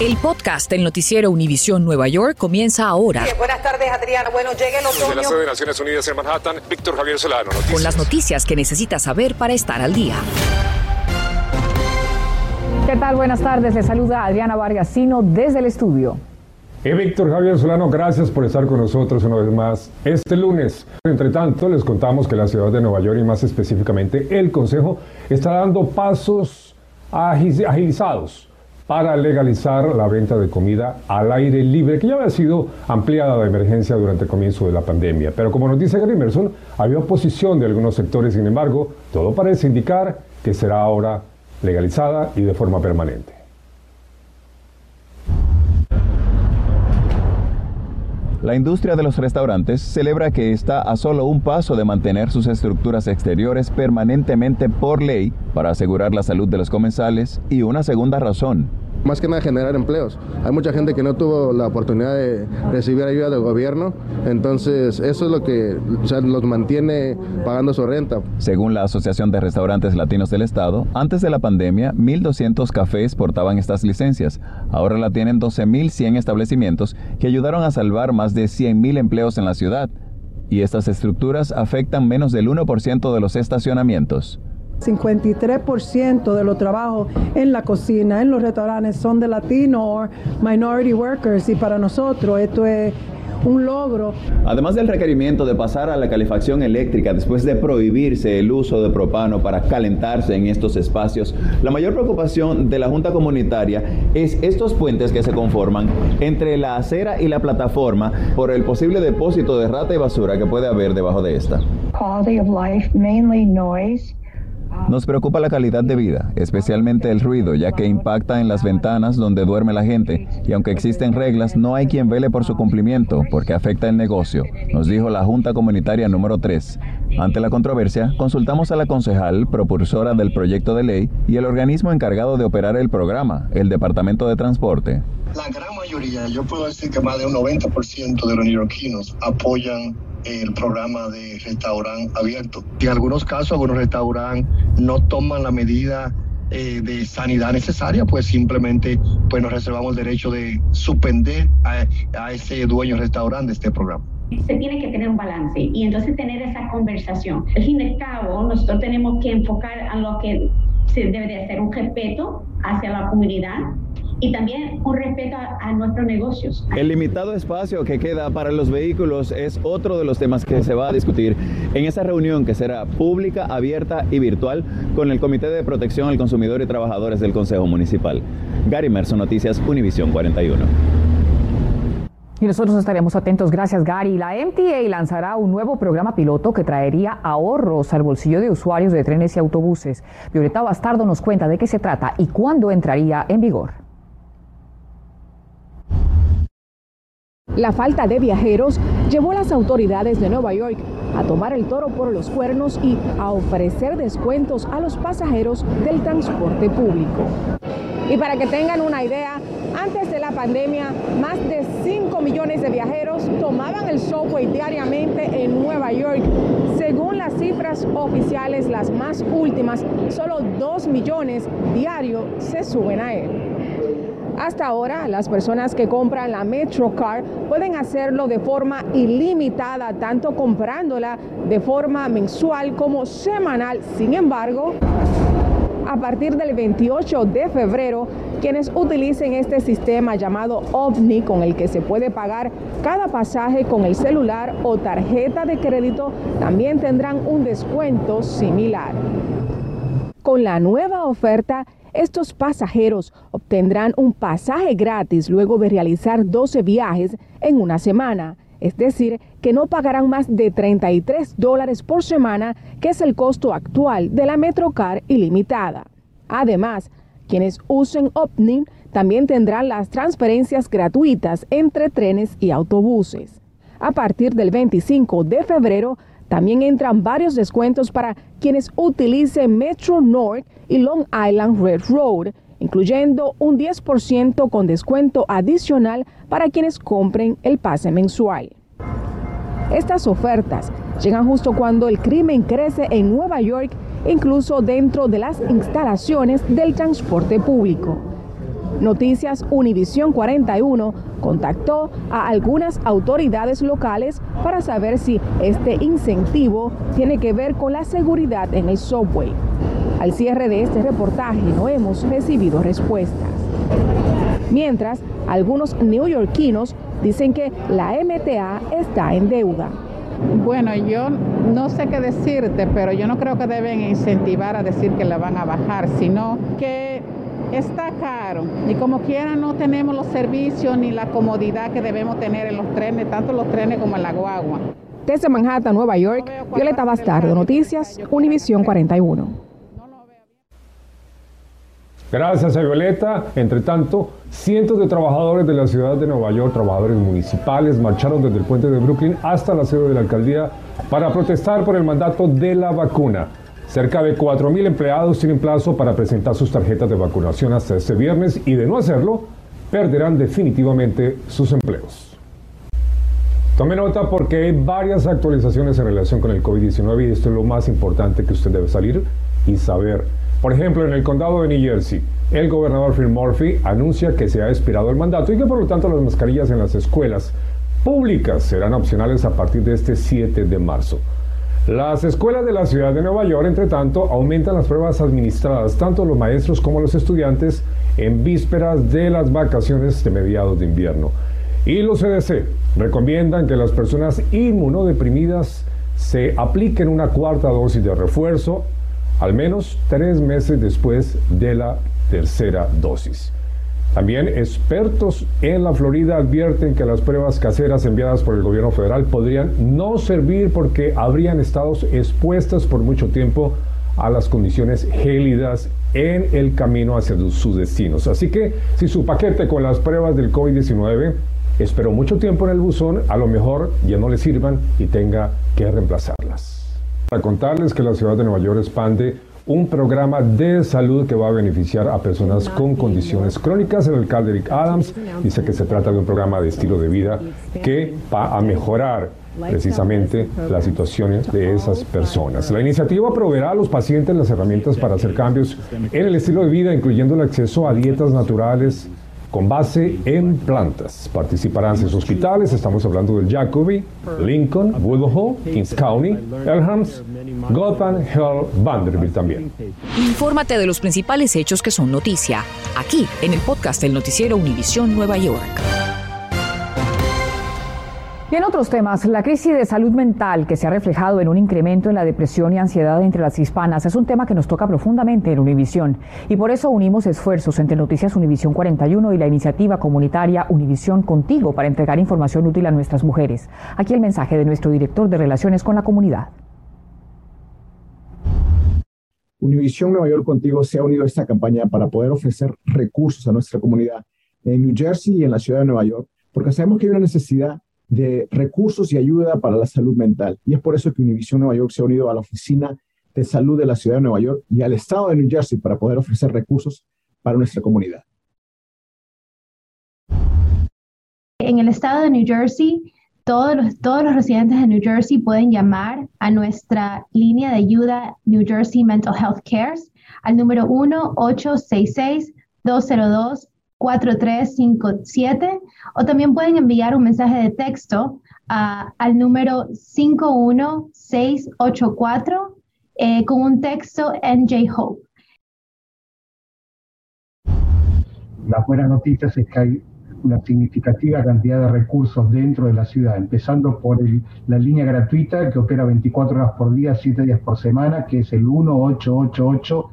El podcast del noticiero Univisión Nueva York comienza ahora. buenas tardes, Adriana. Bueno, llega el otoño. Desde la sede de Naciones Unidas en Manhattan, Víctor Javier Solano. Noticias. Con las noticias que necesitas saber para estar al día. ¿Qué tal? Buenas tardes. Le saluda Adriana Vargasino desde el estudio. Y Víctor Javier Solano, gracias por estar con nosotros una vez más este lunes. Entre tanto, les contamos que la ciudad de Nueva York y más específicamente el Consejo está dando pasos agilizados para legalizar la venta de comida al aire libre, que ya había sido ampliada de emergencia durante el comienzo de la pandemia. Pero como nos dice Gary Emerson, había oposición de algunos sectores, sin embargo, todo parece indicar que será ahora legalizada y de forma permanente. La industria de los restaurantes celebra que está a solo un paso de mantener sus estructuras exteriores permanentemente por ley para asegurar la salud de los comensales y una segunda razón, más que nada generar empleos. Hay mucha gente que no tuvo la oportunidad de recibir ayuda del gobierno, entonces eso es lo que los mantiene pagando su renta. Según la Asociación de Restaurantes Latinos del Estado, antes de la pandemia, 1.200 cafés portaban estas licencias. Ahora la tienen 12.100 establecimientos que ayudaron a salvar más de 100.000 empleos en la ciudad. Y estas estructuras afectan menos del 1% de los estacionamientos. 53% de los trabajos en la cocina, en los restaurantes son de latino o minority workers y para nosotros esto es un logro. Además del requerimiento de pasar a la calefacción eléctrica después de prohibirse el uso de propano para calentarse en estos espacios, la mayor preocupación de la Junta Comunitaria es estos puentes que se conforman entre la acera y la plataforma por el posible depósito de rata y basura que puede haber debajo de esta. Quality of life, mainly noise. Nos preocupa la calidad de vida, especialmente el ruido, ya que impacta en las ventanas donde duerme la gente y aunque existen reglas, no hay quien vele por su cumplimiento porque afecta el negocio, nos dijo la Junta Comunitaria número 3. Ante la controversia, consultamos a la concejal, propulsora del proyecto de ley y el organismo encargado de operar el programa, el Departamento de Transporte. La gran mayoría, yo puedo decir que más de un 90% de los neoyorquinos apoyan el programa de restaurante abierto. En algunos casos, algunos restaurantes no toman la medida eh, de sanidad necesaria, pues simplemente pues nos reservamos el derecho de suspender a, a ese dueño restaurante este programa se tiene que tener un balance y entonces tener esa conversación. Al fin y al cabo, nosotros tenemos que enfocar a lo que se debe de hacer un respeto hacia la comunidad y también un respeto a, nuestros negocios. El limitado espacio que queda para los vehículos es otro de los temas que se va a discutir en esa reunión que será pública, abierta y virtual con el Comité de Protección al Consumidor y Trabajadores del Consejo Municipal. Gary Merson, Noticias Univisión 41. Y nosotros estaremos atentos. Gracias, Gary. La MTA lanzará un nuevo programa piloto que traería ahorros al bolsillo de usuarios de trenes y autobuses. Violeta Bastardo nos cuenta de qué se trata y cuándo entraría en vigor. La falta de viajeros llevó a las autoridades de Nueva York a tomar el toro por los cuernos y a ofrecer descuentos a los pasajeros del transporte público. Y para que tengan una idea, antes de la pandemia, más de 5 millones de viajeros tomaban el subway diariamente en Nueva York. Según las cifras oficiales, las más últimas, solo 2 millones diarios se suben a él. Hasta ahora, las personas que compran la MetroCard pueden hacerlo de forma ilimitada, tanto comprándola de forma mensual como semanal. Sin embargo, a partir del 28 de febrero, quienes utilicen este sistema llamado OVNI, con el que se puede pagar cada pasaje con el celular o tarjeta de crédito, también tendrán un descuento similar. Con la nueva oferta, estos pasajeros obtendrán un pasaje gratis luego de realizar 12 viajes en una semana. Es decir, que no pagarán más de 33 dólares por semana, que es el costo actual de la Metrocar ilimitada. Además, quienes usen OPNIM también tendrán las transferencias gratuitas entre trenes y autobuses. A partir del 25 de febrero, también entran varios descuentos para quienes utilicen Metro North y Long Island Red Road, incluyendo un 10% con descuento adicional para quienes compren el pase mensual. Estas ofertas llegan justo cuando el crimen crece en Nueva York, incluso dentro de las instalaciones del transporte público. Noticias Univisión 41 contactó a algunas autoridades locales para saber si este incentivo tiene que ver con la seguridad en el subway. Al cierre de este reportaje no hemos recibido respuestas. Mientras, algunos neoyorquinos dicen que la MTA está en deuda. Bueno, yo no sé qué decirte, pero yo no creo que deben incentivar a decir que la van a bajar, sino que está caro y como quiera no tenemos los servicios ni la comodidad que debemos tener en los trenes, tanto los trenes como en la guagua. Desde Manhattan, Nueva York, Violeta Bastardo, Noticias, Univisión 41. Gracias a Violeta. Entre tanto, cientos de trabajadores de la ciudad de Nueva York, trabajadores municipales, marcharon desde el puente de Brooklyn hasta la sede de la alcaldía para protestar por el mandato de la vacuna. Cerca de 4.000 empleados tienen plazo para presentar sus tarjetas de vacunación hasta este viernes y de no hacerlo, perderán definitivamente sus empleos. Tome nota porque hay varias actualizaciones en relación con el COVID-19 y esto es lo más importante que usted debe salir y saber. Por ejemplo, en el condado de New Jersey, el gobernador Phil Murphy anuncia que se ha expirado el mandato y que por lo tanto las mascarillas en las escuelas públicas serán opcionales a partir de este 7 de marzo. Las escuelas de la ciudad de Nueva York, entre tanto, aumentan las pruebas administradas tanto los maestros como los estudiantes en vísperas de las vacaciones de mediados de invierno. Y los CDC recomiendan que las personas inmunodeprimidas se apliquen una cuarta dosis de refuerzo al menos tres meses después de la tercera dosis. También expertos en la Florida advierten que las pruebas caseras enviadas por el gobierno federal podrían no servir porque habrían estado expuestas por mucho tiempo a las condiciones gélidas en el camino hacia sus destinos. Así que si su paquete con las pruebas del COVID-19 esperó mucho tiempo en el buzón, a lo mejor ya no le sirvan y tenga que reemplazarlas. Para contarles que la ciudad de Nueva York expande un programa de salud que va a beneficiar a personas con condiciones crónicas. El alcalde Eric Adams dice que se trata de un programa de estilo de vida que va a mejorar precisamente la situación de esas personas. La iniciativa proveerá a los pacientes las herramientas para hacer cambios en el estilo de vida, incluyendo el acceso a dietas naturales, con base en plantas. Participarán seis hospitales, estamos hablando del Jacobi, Lincoln, Woodhull, Kings County, Elhams, Gotham, Hill, Vanderbilt también. Infórmate de los principales hechos que son noticia, aquí en el podcast del noticiero Univisión Nueva York. Y en otros temas, la crisis de salud mental que se ha reflejado en un incremento en la depresión y ansiedad entre las hispanas es un tema que nos toca profundamente en Univisión. Y por eso unimos esfuerzos entre Noticias Univisión 41 y la iniciativa comunitaria Univisión Contigo para entregar información útil a nuestras mujeres. Aquí el mensaje de nuestro director de Relaciones con la Comunidad. Univisión Nueva York Contigo se ha unido a esta campaña para poder ofrecer recursos a nuestra comunidad en New Jersey y en la ciudad de Nueva York, porque sabemos que hay una necesidad de recursos y ayuda para la salud mental. Y es por eso que Univision Nueva York se ha unido a la Oficina de Salud de la Ciudad de Nueva York y al Estado de New Jersey para poder ofrecer recursos para nuestra comunidad. En el estado de New Jersey, todos los, todos los residentes de New Jersey pueden llamar a nuestra línea de ayuda New Jersey Mental Health Cares al número 1-866-202 4357 o también pueden enviar un mensaje de texto al número 51684 eh, con un texto NJ Hope. Las buenas noticias es que hay una significativa cantidad de recursos dentro de la ciudad, empezando por la línea gratuita que opera 24 horas por día, 7 días por semana, que es el 1888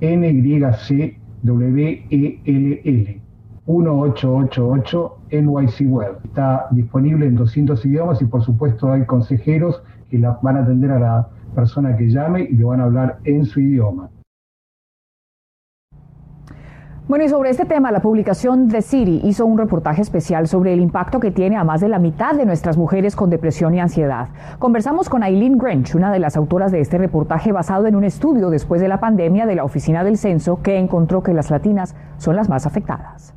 NYC WELL 1888 NYC Web. Está disponible en 200 idiomas y por supuesto hay consejeros que la, van a atender a la persona que llame y le van a hablar en su idioma. Bueno, y sobre este tema, la publicación de City hizo un reportaje especial sobre el impacto que tiene a más de la mitad de nuestras mujeres con depresión y ansiedad. Conversamos con Eileen Grinch, una de las autoras de este reportaje basado en un estudio después de la pandemia de la Oficina del Censo que encontró que las latinas son las más afectadas.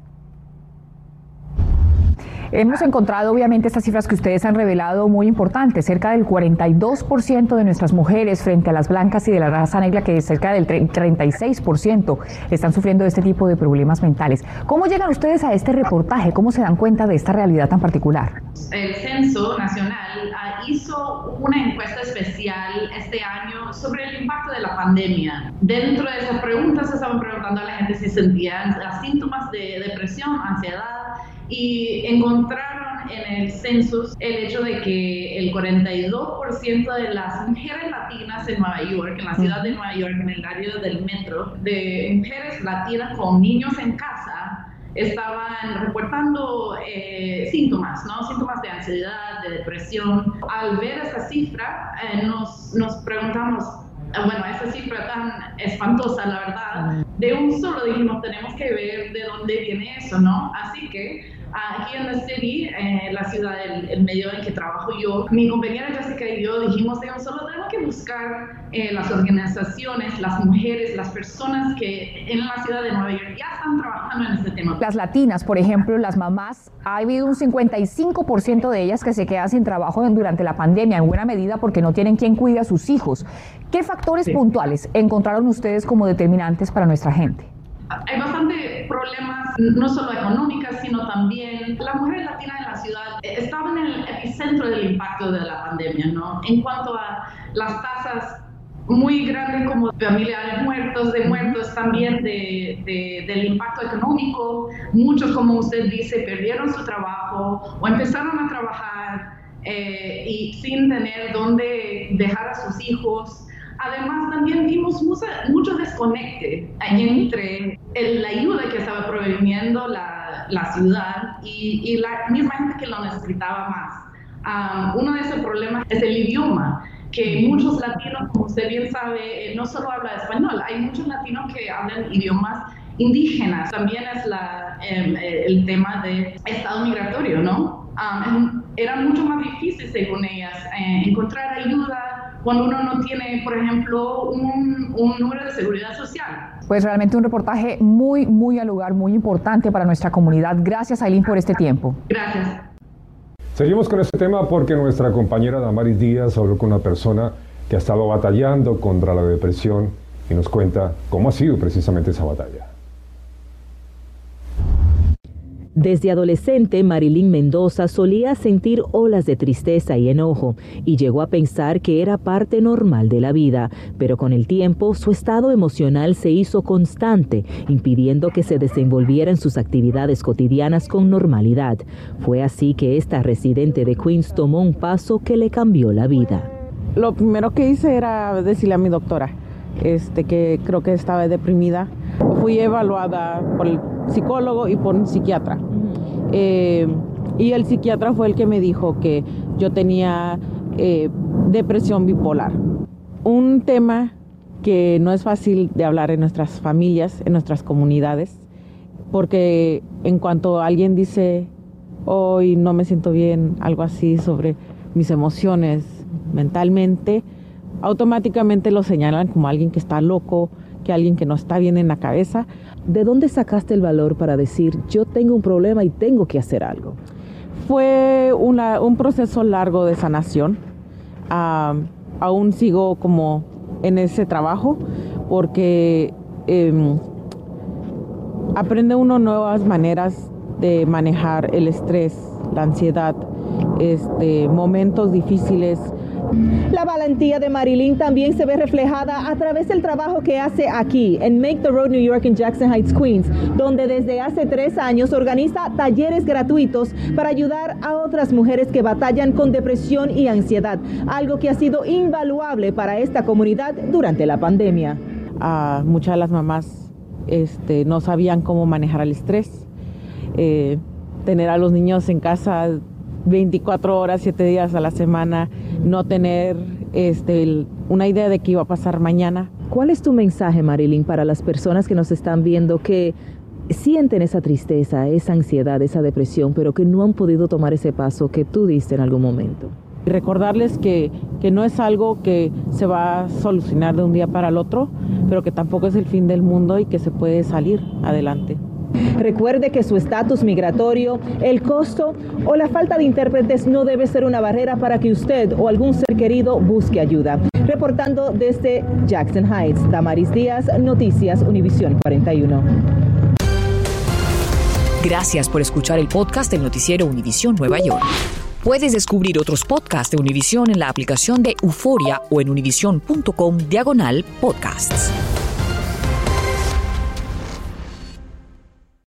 Hemos encontrado obviamente estas cifras que ustedes han revelado muy importantes, cerca del 42% de nuestras mujeres frente a las blancas y de la raza negra, que cerca del 36% están sufriendo este tipo de problemas mentales. ¿Cómo llegan ustedes a este reportaje? ¿Cómo se dan cuenta de esta realidad tan particular? El Censo Nacional ah, hizo una encuesta especial este año sobre el impacto de la pandemia. Dentro de esas preguntas estaban preguntando a la gente si sentían síntomas de depresión, ansiedad, y encontraron en el census el hecho de que el 42% de las mujeres latinas en Nueva York, en la ciudad de Nueva York, en el área del metro, de mujeres latinas con niños en casa, estaban reportando eh, síntomas, ¿no? Síntomas de ansiedad, de depresión. Al ver esa cifra, eh, nos, nos preguntamos, bueno, esa cifra tan espantosa, la verdad, de un solo dijimos, tenemos que ver de dónde viene eso, ¿no? Así que aquí en la city, en la ciudad, el, el, medio en que trabajo yo, mi compañera Jessica y yo dijimos, digamos, solo tenemos que buscar eh, las organizaciones, las mujeres, las personas que en la ciudad de Nueva York ya están trabajando en este tema. Las latinas, por ejemplo, las mamás, ha habido un 55% de ellas que se quedan sin trabajo durante la pandemia, en buena medida porque no tienen quien cuide a sus hijos. ¿Qué factores sí. puntuales encontraron ustedes como determinantes para nuestra gente? Hay bastante problemas, no solo económicas, sino también las mujeres latinas en la ciudad estaban en el epicentro del impacto de la pandemia, ¿no? En cuanto a las tasas muy grandes como familiares muertos, de muertos también de, de, del impacto económico. Muchos, como usted dice, perdieron su trabajo o empezaron a trabajar eh, y sin tener dónde dejar a sus hijos. Además, también vimos mucho, mucho desconecte entre el, la ayuda que estaba proveyendo la, la ciudad y, y, la misma gente que lo necesitaba más. Um, uno de esos problemas es el idioma, que muchos latinos, como usted bien sabe, eh, no solo habla español, hay muchos latinos que hablan idiomas indígenas. También es la, eh, el tema de estado migratorio, ¿no? Um, era mucho más difícil, según ellas, eh, encontrar ayuda cuando uno no tiene, por ejemplo, un, un, número de seguridad social. Pues realmente un reportaje muy, muy al lugar, muy importante para nuestra comunidad. Gracias, Aileen, por este tiempo. Gracias. Seguimos con este tema porque nuestra compañera Damaris Díaz habló con una persona que ha estado batallando contra la depresión y nos cuenta cómo ha sido precisamente esa batalla. Desde adolescente, Marilyn Mendoza solía sentir olas de tristeza y enojo y llegó a pensar que era parte normal de la vida, pero con el tiempo su estado emocional se hizo constante, impidiendo que se desenvolviera en sus actividades cotidianas con normalidad. Fue así que esta residente de Queens tomó un paso que le cambió la vida. Lo primero que hice era decirle a mi doctora este, que creo que estaba deprimida. Fui evaluada por el psicólogo y por un psiquiatra. Eh, y el psiquiatra fue el que me dijo que yo tenía eh, depresión bipolar. Un tema que no es fácil de hablar en nuestras familias, en nuestras comunidades, porque en cuanto alguien dice, hoy no me siento bien, algo así sobre mis emociones mentalmente, automáticamente lo señalan como alguien que está loco, que alguien que no está bien en la cabeza. ¿De dónde sacaste el valor para decir, yo tengo un problema y tengo que hacer algo? Fue un proceso largo de sanación. Aún sigo como en ese trabajo porque eh, aprende uno nuevas maneras de manejar el estrés, la ansiedad, este, momentos difíciles, la valentía de Marilyn también se ve reflejada a través del trabajo que hace aquí, en Make the Road New York en Jackson Heights, Queens, donde desde hace tres años organiza talleres gratuitos para ayudar a otras mujeres que batallan con depresión y ansiedad, algo que ha sido invaluable para esta comunidad durante la pandemia. Uh, muchas de las mamás este, no sabían cómo manejar el estrés, eh, tener a los niños en casa 24 horas, 7 días a la semana, no tener este, una idea de qué iba a pasar mañana. ¿Cuál es tu mensaje, Marilyn, para las personas que nos están viendo que sienten esa tristeza, esa ansiedad, esa depresión, pero que no han podido tomar ese paso que tú diste en algún momento? Recordarles que, que no es algo que se va a solucionar de un día para el otro, pero que tampoco es el fin del mundo y que se puede salir adelante. Recuerde que su estatus migratorio, el costo o la falta de intérpretes no debe ser una barrera para que usted o algún ser querido busque ayuda. Reportando desde Jackson Heights, Damaris Díaz, Noticias Univisión 41. Gracias por escuchar el podcast del noticiero Univisión Nueva York. Puedes descubrir otros podcasts de Univisión en la aplicación de Euforia o en univision.com diagonal podcasts.